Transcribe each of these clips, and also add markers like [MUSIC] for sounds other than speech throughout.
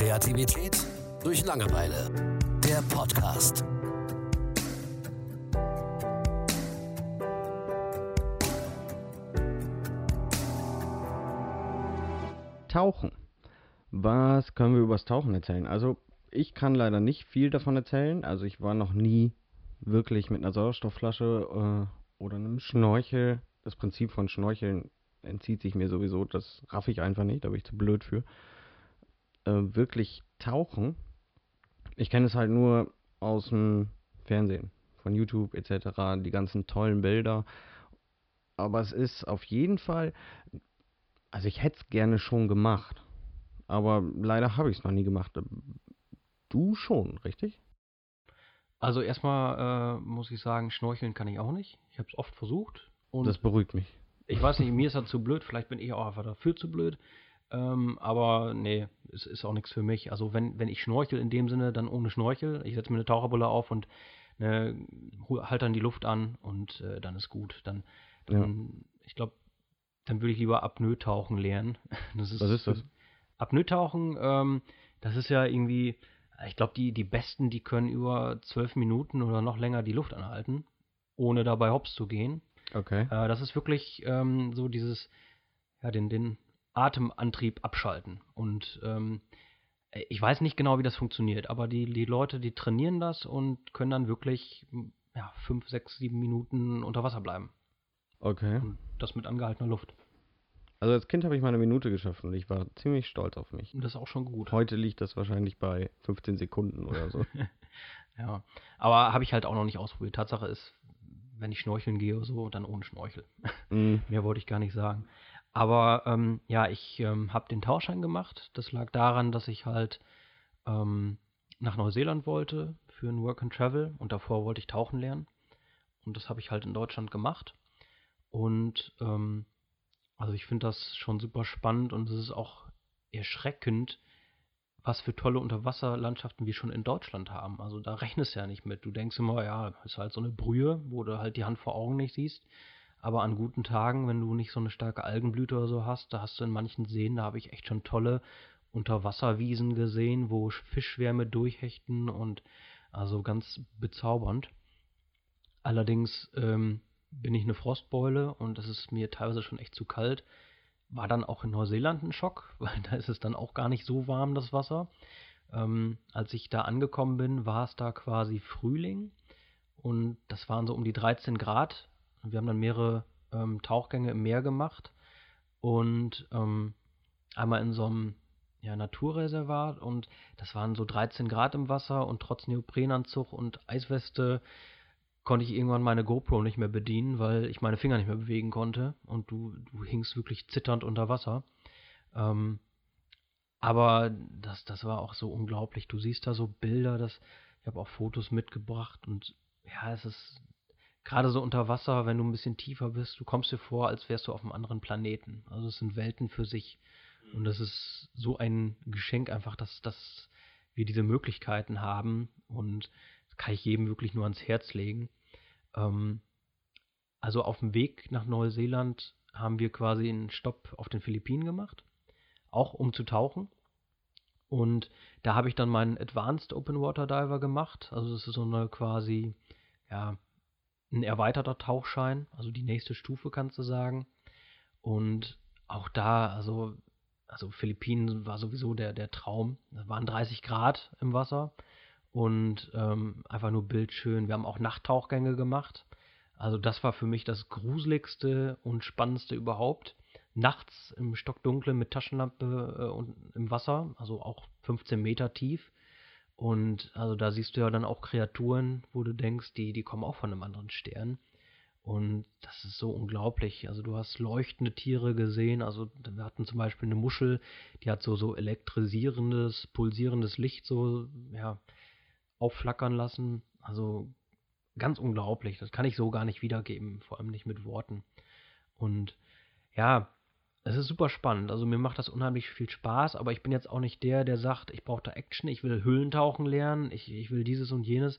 Kreativität durch Langeweile. Der Podcast. Tauchen. Was können wir übers Tauchen erzählen? Also, ich kann leider nicht viel davon erzählen. Also, ich war noch nie wirklich mit einer Sauerstoffflasche äh, oder einem Schnorchel. Das Prinzip von Schnorcheln entzieht sich mir sowieso. Das raff ich einfach nicht. Da bin ich zu blöd für. Äh, wirklich tauchen. Ich kenne es halt nur aus dem Fernsehen, von YouTube etc. Die ganzen tollen Bilder. Aber es ist auf jeden Fall also ich hätte es gerne schon gemacht. Aber leider habe ich es noch nie gemacht. Du schon, richtig? Also erstmal äh, muss ich sagen, schnorcheln kann ich auch nicht. Ich habe es oft versucht. Und das beruhigt mich. Ich weiß nicht, mir ist das zu blöd. Vielleicht bin ich auch einfach dafür zu blöd. Ähm, aber nee, es ist auch nichts für mich. Also wenn, wenn ich schnorchel in dem Sinne, dann ohne Schnorchel. Ich setze mir eine Taucherbulle auf und ne, halte dann die Luft an und äh, dann ist gut. Dann, dann ja. ich glaube, dann würde ich lieber Apnoe-Tauchen lernen. [LAUGHS] Ist, Was ist das? Apnoe-Tauchen, ähm, das ist ja irgendwie, ich glaube, die, die Besten, die können über zwölf Minuten oder noch länger die Luft anhalten, ohne dabei hops zu gehen. Okay. Äh, das ist wirklich ähm, so dieses, ja, den, den Atemantrieb abschalten. Und ähm, ich weiß nicht genau, wie das funktioniert, aber die, die Leute, die trainieren das und können dann wirklich ja, fünf, sechs, sieben Minuten unter Wasser bleiben. Okay. Und das mit angehaltener Luft. Also als Kind habe ich mal eine Minute geschafft und ich war ziemlich stolz auf mich. Das ist auch schon gut. Heute liegt das wahrscheinlich bei 15 Sekunden oder so. [LAUGHS] ja, aber habe ich halt auch noch nicht ausprobiert. Tatsache ist, wenn ich schnorcheln gehe oder so, dann ohne Schnorchel. Mm. [LAUGHS] Mehr wollte ich gar nicht sagen. Aber ähm, ja, ich ähm, habe den Tauschschein gemacht. Das lag daran, dass ich halt ähm, nach Neuseeland wollte für ein Work and Travel und davor wollte ich tauchen lernen. Und das habe ich halt in Deutschland gemacht. Und ähm, also ich finde das schon super spannend und es ist auch erschreckend, was für tolle Unterwasserlandschaften wir schon in Deutschland haben. Also da rechnest du ja nicht mit. Du denkst immer, ja, ist halt so eine Brühe, wo du halt die Hand vor Augen nicht siehst. Aber an guten Tagen, wenn du nicht so eine starke Algenblüte oder so hast, da hast du in manchen Seen, da habe ich echt schon tolle Unterwasserwiesen gesehen, wo Fischschwärme durchhechten und also ganz bezaubernd. Allerdings ähm, bin ich eine Frostbeule und es ist mir teilweise schon echt zu kalt. War dann auch in Neuseeland ein Schock, [LAUGHS] weil da ist es dann auch gar nicht so warm, das Wasser. Ähm, als ich da angekommen bin, war es da quasi Frühling und das waren so um die 13 Grad. Wir haben dann mehrere ähm, Tauchgänge im Meer gemacht und ähm, einmal in so einem ja, Naturreservat und das waren so 13 Grad im Wasser und trotz Neoprenanzug und Eisweste konnte ich irgendwann meine GoPro nicht mehr bedienen, weil ich meine Finger nicht mehr bewegen konnte und du, du hingst wirklich zitternd unter Wasser. Ähm, aber das, das war auch so unglaublich. Du siehst da so Bilder, das, ich habe auch Fotos mitgebracht und ja, es ist gerade so unter Wasser, wenn du ein bisschen tiefer bist, du kommst dir vor, als wärst du auf einem anderen Planeten. Also es sind Welten für sich. Und das ist so ein Geschenk einfach, dass, dass wir diese Möglichkeiten haben und kann ich jedem wirklich nur ans Herz legen. Ähm, also auf dem Weg nach Neuseeland haben wir quasi einen Stopp auf den Philippinen gemacht, auch um zu tauchen. Und da habe ich dann meinen Advanced Open Water Diver gemacht. Also das ist so eine quasi, ja, ein erweiterter Tauchschein, also die nächste Stufe kannst du sagen. Und auch da, also, also Philippinen war sowieso der, der Traum. Da waren 30 Grad im Wasser und ähm, einfach nur bildschön. Wir haben auch Nachttauchgänge gemacht. Also das war für mich das gruseligste und spannendste überhaupt. Nachts im Stockdunklen mit Taschenlampe äh, und im Wasser, also auch 15 Meter tief. Und also da siehst du ja dann auch Kreaturen, wo du denkst, die, die kommen auch von einem anderen Stern. Und das ist so unglaublich. Also du hast leuchtende Tiere gesehen. Also wir hatten zum Beispiel eine Muschel, die hat so, so elektrisierendes, pulsierendes Licht, so, ja, aufflackern lassen. Also ganz unglaublich. Das kann ich so gar nicht wiedergeben, vor allem nicht mit Worten. Und ja, es ist super spannend. Also mir macht das unheimlich viel Spaß, aber ich bin jetzt auch nicht der, der sagt, ich brauche da Action, ich will Höhlentauchen lernen, ich, ich will dieses und jenes.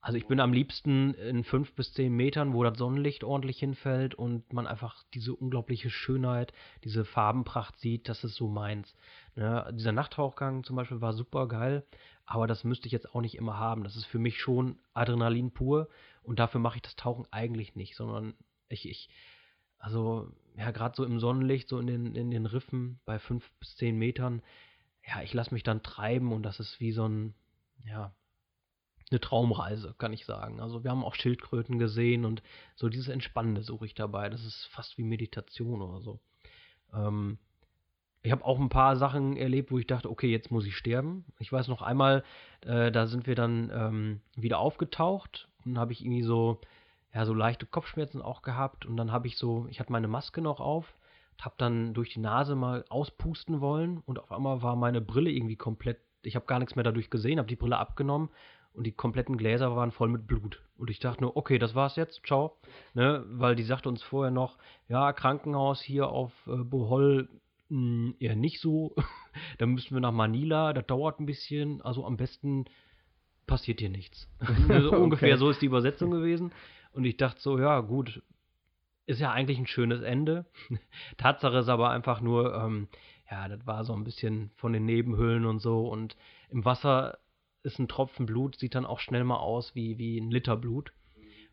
Also ich bin am liebsten in fünf bis zehn Metern, wo das Sonnenlicht ordentlich hinfällt und man einfach diese unglaubliche Schönheit, diese Farbenpracht sieht, das ist so meins. Ne? Dieser Nachttauchgang zum Beispiel war super geil, aber das müsste ich jetzt auch nicht immer haben. Das ist für mich schon Adrenalin pur und dafür mache ich das Tauchen eigentlich nicht, sondern ich, ich also ja, gerade so im Sonnenlicht, so in den, in den Riffen bei fünf bis zehn Metern, ja, ich lasse mich dann treiben und das ist wie so ein, ja, eine Traumreise, kann ich sagen. Also wir haben auch Schildkröten gesehen und so dieses Entspannende suche ich dabei. Das ist fast wie Meditation oder so. Ähm, ich habe auch ein paar Sachen erlebt, wo ich dachte, okay, jetzt muss ich sterben. Ich weiß noch einmal, äh, da sind wir dann ähm, wieder aufgetaucht und habe ich irgendwie so, ja, so leichte Kopfschmerzen auch gehabt und dann habe ich so, ich hatte meine Maske noch auf, habe dann durch die Nase mal auspusten wollen und auf einmal war meine Brille irgendwie komplett, ich habe gar nichts mehr dadurch gesehen, habe die Brille abgenommen und die kompletten Gläser waren voll mit Blut. Und ich dachte nur, okay, das war's jetzt, ciao. Ne, weil die sagte uns vorher noch, ja, Krankenhaus hier auf äh, Bohol hm, eher nicht so. [LAUGHS] da müssen wir nach Manila, das dauert ein bisschen. Also am besten passiert hier nichts. [LAUGHS] [LAUGHS] okay. Ungefähr so ist die Übersetzung gewesen. Und ich dachte so, ja, gut, ist ja eigentlich ein schönes Ende. [LAUGHS] Tatsache ist aber einfach nur, ähm, ja, das war so ein bisschen von den Nebenhöhlen und so. Und im Wasser ist ein Tropfen Blut, sieht dann auch schnell mal aus wie, wie ein Liter Blut.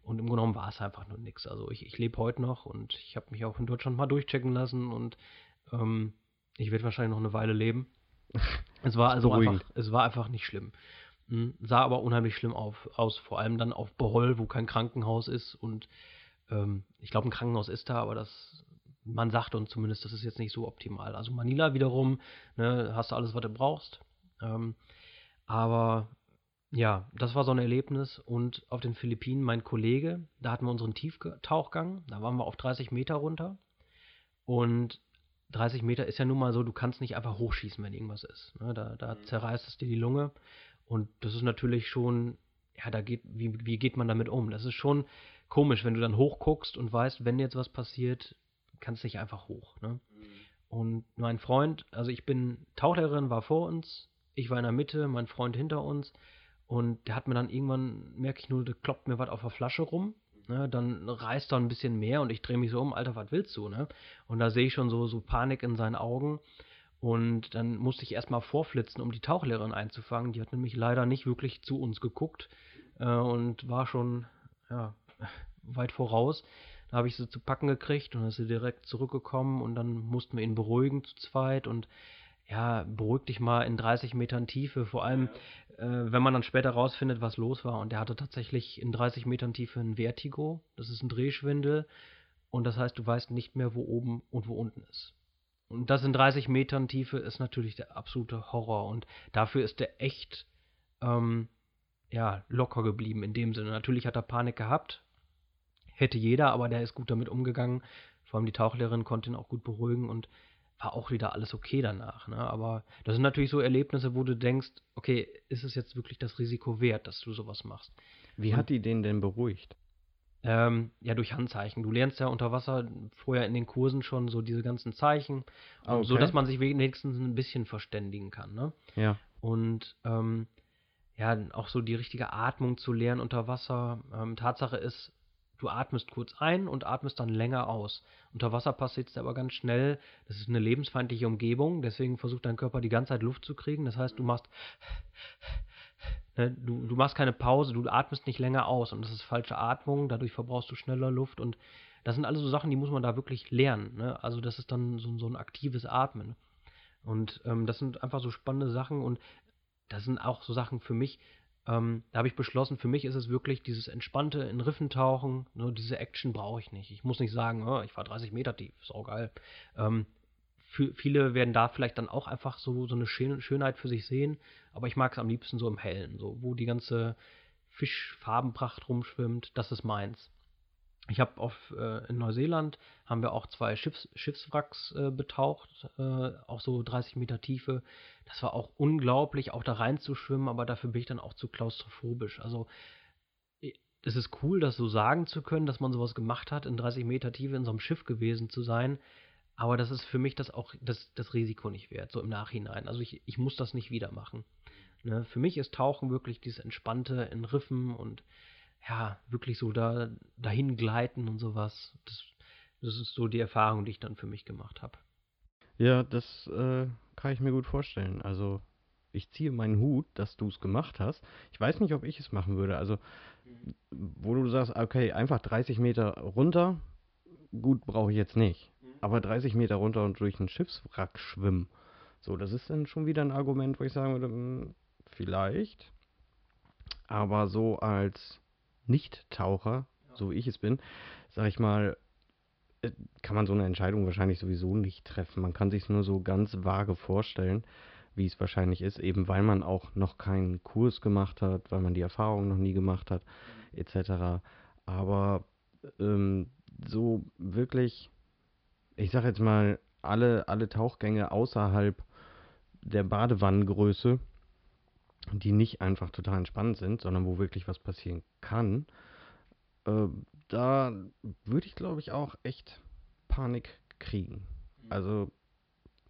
Und im Grunde genommen war es einfach nur nichts. Also ich, ich lebe heute noch und ich habe mich auch in Deutschland mal durchchecken lassen und ähm, ich werde wahrscheinlich noch eine Weile leben. Es war also einfach, es war einfach nicht schlimm. Hm, sah aber unheimlich schlimm auf, aus, vor allem dann auf Bohol, wo kein Krankenhaus ist und ähm, ich glaube, ein Krankenhaus ist da, aber das, man sagt uns zumindest, das ist jetzt nicht so optimal. Also Manila wiederum, ne, hast du alles, was du brauchst. Ähm, aber ja, das war so ein Erlebnis. Und auf den Philippinen, mein Kollege, da hatten wir unseren Tieftauchgang. Da waren wir auf 30 Meter runter. Und 30 Meter ist ja nun mal so, du kannst nicht einfach hochschießen, wenn irgendwas ist. Ne? Da, da mhm. zerreißt es dir die Lunge. Und das ist natürlich schon, ja, da geht, wie, wie geht man damit um? Das ist schon komisch, wenn du dann hochguckst und weißt, wenn jetzt was passiert, kannst du nicht einfach hoch. Ne? Mhm. Und mein Freund, also ich bin Tauchlehrerin, war vor uns, ich war in der Mitte, mein Freund hinter uns. Und der hat mir dann irgendwann, merke ich nur, da kloppt mir was auf der Flasche rum. Ne, dann reißt er ein bisschen mehr und ich drehe mich so um, Alter, was willst du? Ne? Und da sehe ich schon so, so Panik in seinen Augen. Und dann musste ich erstmal vorflitzen, um die Tauchlehrerin einzufangen. Die hat nämlich leider nicht wirklich zu uns geguckt äh, und war schon ja, [LAUGHS] weit voraus. Da habe ich sie zu packen gekriegt und dann ist sie direkt zurückgekommen und dann mussten wir ihn beruhigen zu zweit und ja, beruhig dich mal in 30 Metern Tiefe, vor allem äh, wenn man dann später rausfindet, was los war. Und der hatte tatsächlich in 30 Metern Tiefe ein Vertigo, das ist ein Drehschwindel und das heißt, du weißt nicht mehr, wo oben und wo unten ist. Und das in 30 Metern Tiefe ist natürlich der absolute Horror und dafür ist der echt ähm, ja, locker geblieben in dem Sinne. Natürlich hat er Panik gehabt, hätte jeder, aber der ist gut damit umgegangen. Vor allem die Tauchlehrerin konnte ihn auch gut beruhigen und war auch wieder alles okay danach. Ne? Aber das sind natürlich so Erlebnisse, wo du denkst, okay, ist es jetzt wirklich das Risiko wert, dass du sowas machst? Wie Und, hat die den denn beruhigt? Ähm, ja, durch Handzeichen. Du lernst ja unter Wasser vorher in den Kursen schon so diese ganzen Zeichen, okay. so dass man sich wenigstens ein bisschen verständigen kann. Ne? Ja. Und ähm, ja, auch so die richtige Atmung zu lernen unter Wasser. Ähm, Tatsache ist, Du atmest kurz ein und atmest dann länger aus. Unter Wasser passiert es aber ganz schnell. Das ist eine lebensfeindliche Umgebung, deswegen versucht dein Körper die ganze Zeit Luft zu kriegen. Das heißt, du machst du, du machst keine Pause, du atmest nicht länger aus und das ist falsche Atmung, dadurch verbrauchst du schneller Luft und das sind alles so Sachen, die muss man da wirklich lernen. Ne? Also das ist dann so, so ein aktives Atmen. Und ähm, das sind einfach so spannende Sachen und das sind auch so Sachen für mich, ähm, da habe ich beschlossen, für mich ist es wirklich dieses entspannte in Riffen tauchen, nur ne, diese Action brauche ich nicht. Ich muss nicht sagen, oh, ich fahre 30 Meter tief, ist auch geil. Ähm, viele werden da vielleicht dann auch einfach so, so eine Schönheit für sich sehen, aber ich mag es am liebsten so im Hellen, so wo die ganze Fischfarbenpracht rumschwimmt, das ist meins. Ich habe äh, in Neuseeland haben wir auch zwei Schiffs, Schiffswracks äh, betaucht, äh, auch so 30 Meter Tiefe. Das war auch unglaublich, auch da reinzuschwimmen, aber dafür bin ich dann auch zu klaustrophobisch. Also es ist cool, das so sagen zu können, dass man sowas gemacht hat, in 30 Meter Tiefe in so einem Schiff gewesen zu sein. Aber das ist für mich das auch das, das Risiko nicht wert, so im Nachhinein. Also ich, ich muss das nicht wieder machen. Ne? Für mich ist Tauchen wirklich dieses Entspannte in Riffen und ja, wirklich so da dahin gleiten und sowas. Das, das ist so die Erfahrung, die ich dann für mich gemacht habe. Ja, das äh, kann ich mir gut vorstellen. Also ich ziehe meinen Hut, dass du es gemacht hast. Ich weiß nicht, ob ich es machen würde. Also, wo du sagst, okay, einfach 30 Meter runter, gut, brauche ich jetzt nicht. Aber 30 Meter runter und durch einen Schiffswrack schwimmen, so, das ist dann schon wieder ein Argument, wo ich sagen würde, hm, vielleicht. Aber so als Nicht-Taucher, so wie ich es bin, sag ich mal, äh, kann man so eine Entscheidung wahrscheinlich sowieso nicht treffen. Man kann sich nur so ganz vage vorstellen, wie es wahrscheinlich ist, eben weil man auch noch keinen Kurs gemacht hat, weil man die Erfahrung noch nie gemacht hat, etc. Aber ähm, so wirklich, ich sag jetzt mal, alle, alle Tauchgänge außerhalb der Badewannengröße, die nicht einfach total entspannt sind, sondern wo wirklich was passieren kann, äh, da würde ich glaube ich auch echt Panik kriegen. Also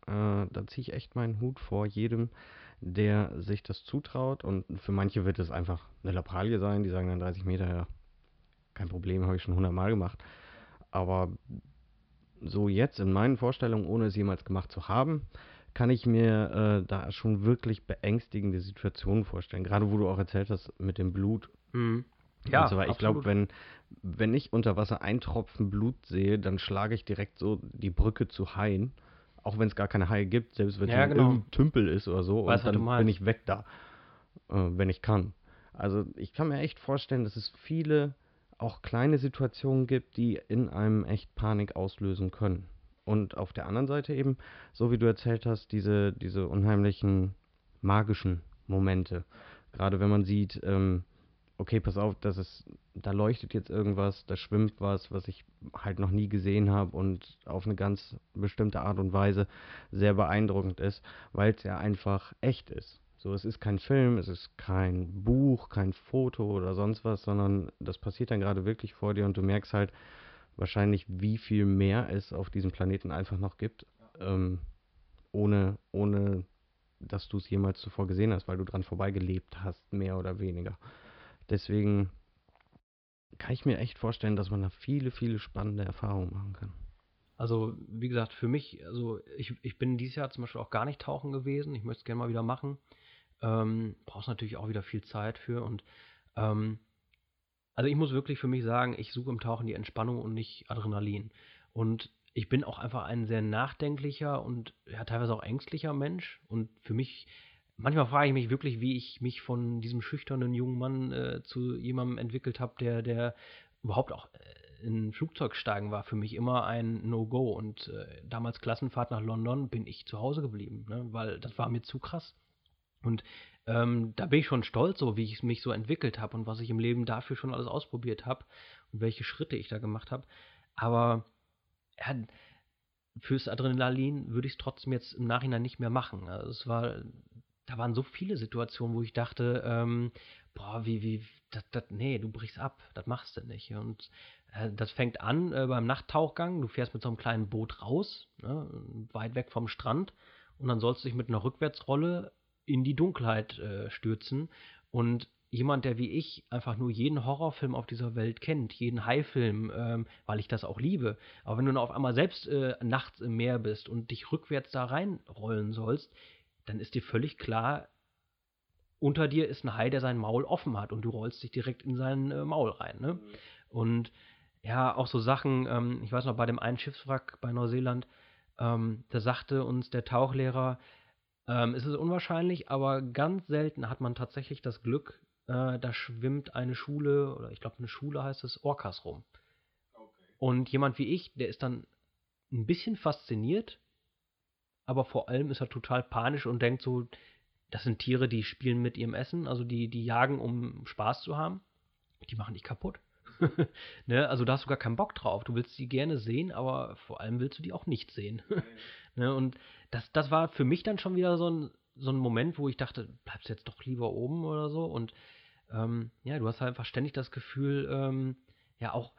äh, da ziehe ich echt meinen Hut vor jedem, der sich das zutraut. Und für manche wird es einfach eine Lappalie sein, die sagen dann 30 Meter, ja, kein Problem, habe ich schon 100 Mal gemacht. Aber so jetzt in meinen Vorstellungen, ohne es jemals gemacht zu haben, kann ich mir äh, da schon wirklich beängstigende Situationen vorstellen. Gerade wo du auch erzählt hast mit dem Blut. Mhm. Ja, so ich glaube, wenn, wenn ich unter Wasser ein Tropfen Blut sehe, dann schlage ich direkt so die Brücke zu Haien. Auch wenn es gar keine Haie gibt, selbst wenn es ja, genau. irgendein Tümpel ist oder so. Weiß, und dann bin ich weg da, äh, wenn ich kann. Also ich kann mir echt vorstellen, dass es viele auch kleine Situationen gibt, die in einem echt Panik auslösen können. Und auf der anderen Seite eben, so wie du erzählt hast, diese, diese unheimlichen magischen Momente. Gerade wenn man sieht, ähm, okay, pass auf, das ist, da leuchtet jetzt irgendwas, da schwimmt was, was ich halt noch nie gesehen habe und auf eine ganz bestimmte Art und Weise sehr beeindruckend ist, weil es ja einfach echt ist. So, es ist kein Film, es ist kein Buch, kein Foto oder sonst was, sondern das passiert dann gerade wirklich vor dir und du merkst halt wahrscheinlich, wie viel mehr es auf diesem Planeten einfach noch gibt, ähm, ohne, ohne dass du es jemals zuvor gesehen hast, weil du dran vorbeigelebt hast, mehr oder weniger. Deswegen kann ich mir echt vorstellen, dass man da viele, viele spannende Erfahrungen machen kann. Also, wie gesagt, für mich, also ich, ich bin dieses Jahr zum Beispiel auch gar nicht tauchen gewesen. Ich möchte es gerne mal wieder machen. Ähm, brauchst natürlich auch wieder viel Zeit für und ähm, also ich muss wirklich für mich sagen, ich suche im Tauchen die Entspannung und nicht Adrenalin. Und ich bin auch einfach ein sehr nachdenklicher und ja, teilweise auch ängstlicher Mensch. Und für mich, manchmal frage ich mich wirklich, wie ich mich von diesem schüchternen jungen Mann äh, zu jemandem entwickelt habe, der, der überhaupt auch äh, in ein Flugzeug steigen war für mich immer ein No-Go. Und äh, damals Klassenfahrt nach London bin ich zu Hause geblieben, ne? weil das war mir zu krass. Und ähm, da bin ich schon stolz, so wie ich mich so entwickelt habe und was ich im Leben dafür schon alles ausprobiert habe und welche Schritte ich da gemacht habe. Aber ja, fürs Adrenalin würde ich es trotzdem jetzt im Nachhinein nicht mehr machen. Also es war, da waren so viele Situationen, wo ich dachte, ähm, boah, wie, wie, das, das, nee, du brichst ab, das machst du nicht. Und äh, das fängt an äh, beim Nachttauchgang. Du fährst mit so einem kleinen Boot raus, ne, weit weg vom Strand, und dann sollst du dich mit einer Rückwärtsrolle in die Dunkelheit äh, stürzen. Und jemand, der wie ich einfach nur jeden Horrorfilm auf dieser Welt kennt, jeden Haifilm, ähm, weil ich das auch liebe. Aber wenn du auf einmal selbst äh, nachts im Meer bist und dich rückwärts da reinrollen sollst, dann ist dir völlig klar, unter dir ist ein Hai, der sein Maul offen hat und du rollst dich direkt in sein äh, Maul rein. Ne? Mhm. Und ja, auch so Sachen, ähm, ich weiß noch, bei dem einen Schiffswrack bei Neuseeland, ähm, da sagte uns der Tauchlehrer, ähm, es ist unwahrscheinlich, aber ganz selten hat man tatsächlich das Glück, äh, da schwimmt eine Schule, oder ich glaube eine Schule heißt es, Orcas rum. Okay. Und jemand wie ich, der ist dann ein bisschen fasziniert, aber vor allem ist er total panisch und denkt so, das sind Tiere, die spielen mit ihrem Essen, also die, die jagen, um Spaß zu haben. Die machen dich kaputt. [LAUGHS] ne? Also da hast du gar keinen Bock drauf. Du willst sie gerne sehen, aber vor allem willst du die auch nicht sehen. [LAUGHS] ne? Und das, das war für mich dann schon wieder so ein, so ein Moment, wo ich dachte, bleibst jetzt doch lieber oben oder so. Und ähm, ja, du hast halt einfach ständig das Gefühl, ähm, ja auch,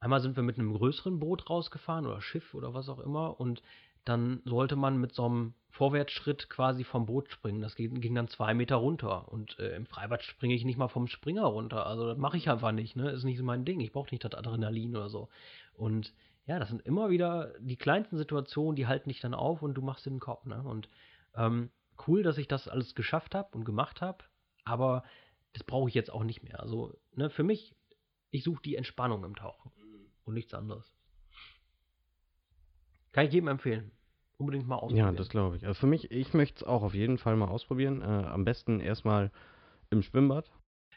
einmal sind wir mit einem größeren Boot rausgefahren oder Schiff oder was auch immer und dann sollte man mit so einem Vorwärtsschritt quasi vom Boot springen. Das ging, ging dann zwei Meter runter. Und äh, im Freibad springe ich nicht mal vom Springer runter. Also das mache ich einfach nicht. Ne? Ist nicht mein Ding. Ich brauche nicht das Adrenalin oder so. Und ja, das sind immer wieder die kleinsten Situationen, die halten dich dann auf und du machst den Kopf. Ne? Und ähm, cool, dass ich das alles geschafft habe und gemacht habe. Aber das brauche ich jetzt auch nicht mehr. Also ne, für mich, ich suche die Entspannung im Tauchen und nichts anderes. Kann ich jedem empfehlen. Unbedingt mal ausprobieren. Ja, das glaube ich. Also für mich, ich möchte es auch auf jeden Fall mal ausprobieren. Äh, am besten erstmal im Schwimmbad.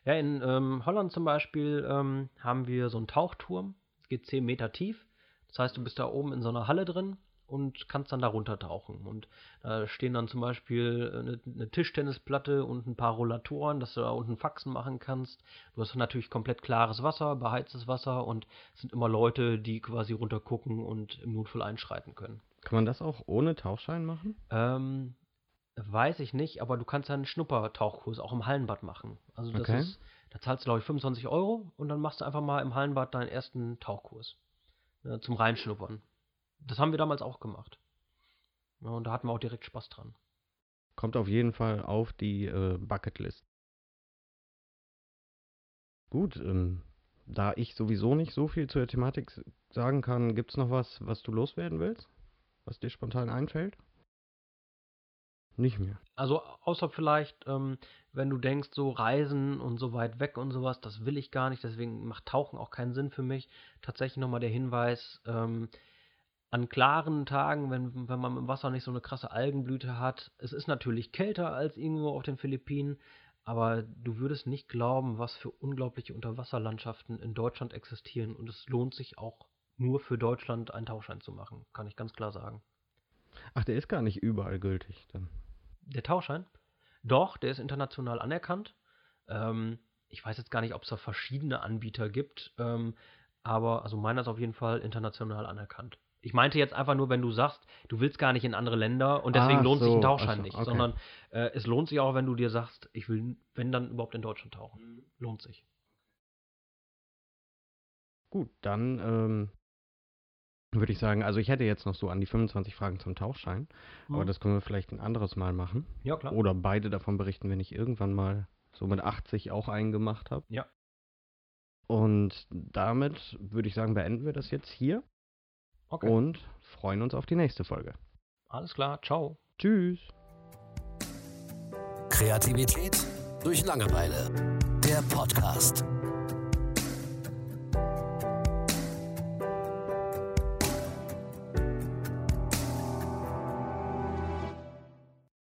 Ja, in ähm, Holland zum Beispiel ähm, haben wir so einen Tauchturm. Es geht 10 Meter tief. Das heißt, du bist da oben in so einer Halle drin und kannst dann da runtertauchen. Und da stehen dann zum Beispiel eine, eine, Tischtennisplatte und ein paar Rollatoren, dass du da unten Faxen machen kannst. Du hast natürlich komplett klares Wasser, beheiztes Wasser und es sind immer Leute, die quasi runtergucken und im Notfall einschreiten können. Kann man das auch ohne Tauchschein machen? Ähm, weiß ich nicht, aber du kannst ja einen Schnuppertauchkurs auch im Hallenbad machen. Also das okay. ist, da zahlst du glaube ich 25 Euro und dann machst du einfach mal im Hallenbad deinen ersten Tauchkurs. Ja, zum Reinschnuppern. Das haben wir damals auch gemacht. Ja, und da hatten wir auch direkt Spaß dran. Kommt auf jeden Fall auf die äh, Bucketlist. Gut, ähm, da ich sowieso nicht so viel zur Thematik sagen kann, gibt es noch was, was du loswerden willst? Was dir spontan einfällt? Nicht mehr. Also außer vielleicht, ähm, wenn du denkst, so Reisen und so weit weg und sowas, das will ich gar nicht, deswegen macht Tauchen auch keinen Sinn für mich. Tatsächlich nochmal der Hinweis, ähm, an klaren Tagen, wenn, wenn man im Wasser nicht so eine krasse Algenblüte hat, es ist natürlich kälter als irgendwo auf den Philippinen, aber du würdest nicht glauben, was für unglaubliche Unterwasserlandschaften in Deutschland existieren und es lohnt sich auch nur für Deutschland einen Tauschschein zu machen, kann ich ganz klar sagen. Ach, der ist gar nicht überall gültig dann. Der Tauschschein? Doch, der ist international anerkannt. Ähm, ich weiß jetzt gar nicht, ob es da verschiedene Anbieter gibt, ähm, aber also meiner ist auf jeden Fall international anerkannt. Ich meinte jetzt einfach nur, wenn du sagst, du willst gar nicht in andere Länder und deswegen ah, lohnt so, sich ein Tauchschein so, nicht, okay. sondern äh, es lohnt sich auch, wenn du dir sagst, ich will, wenn dann überhaupt in Deutschland tauchen. Mhm. Lohnt sich. Gut, dann ähm, würde ich sagen, also ich hätte jetzt noch so an die 25 Fragen zum Tauchschein, mhm. aber das können wir vielleicht ein anderes Mal machen. Ja, klar. Oder beide davon berichten, wenn ich irgendwann mal so mit 80 auch einen gemacht habe. Ja. Und damit würde ich sagen, beenden wir das jetzt hier. Okay. Und freuen uns auf die nächste Folge. Alles klar, ciao. Tschüss. Kreativität durch Langeweile. Der Podcast.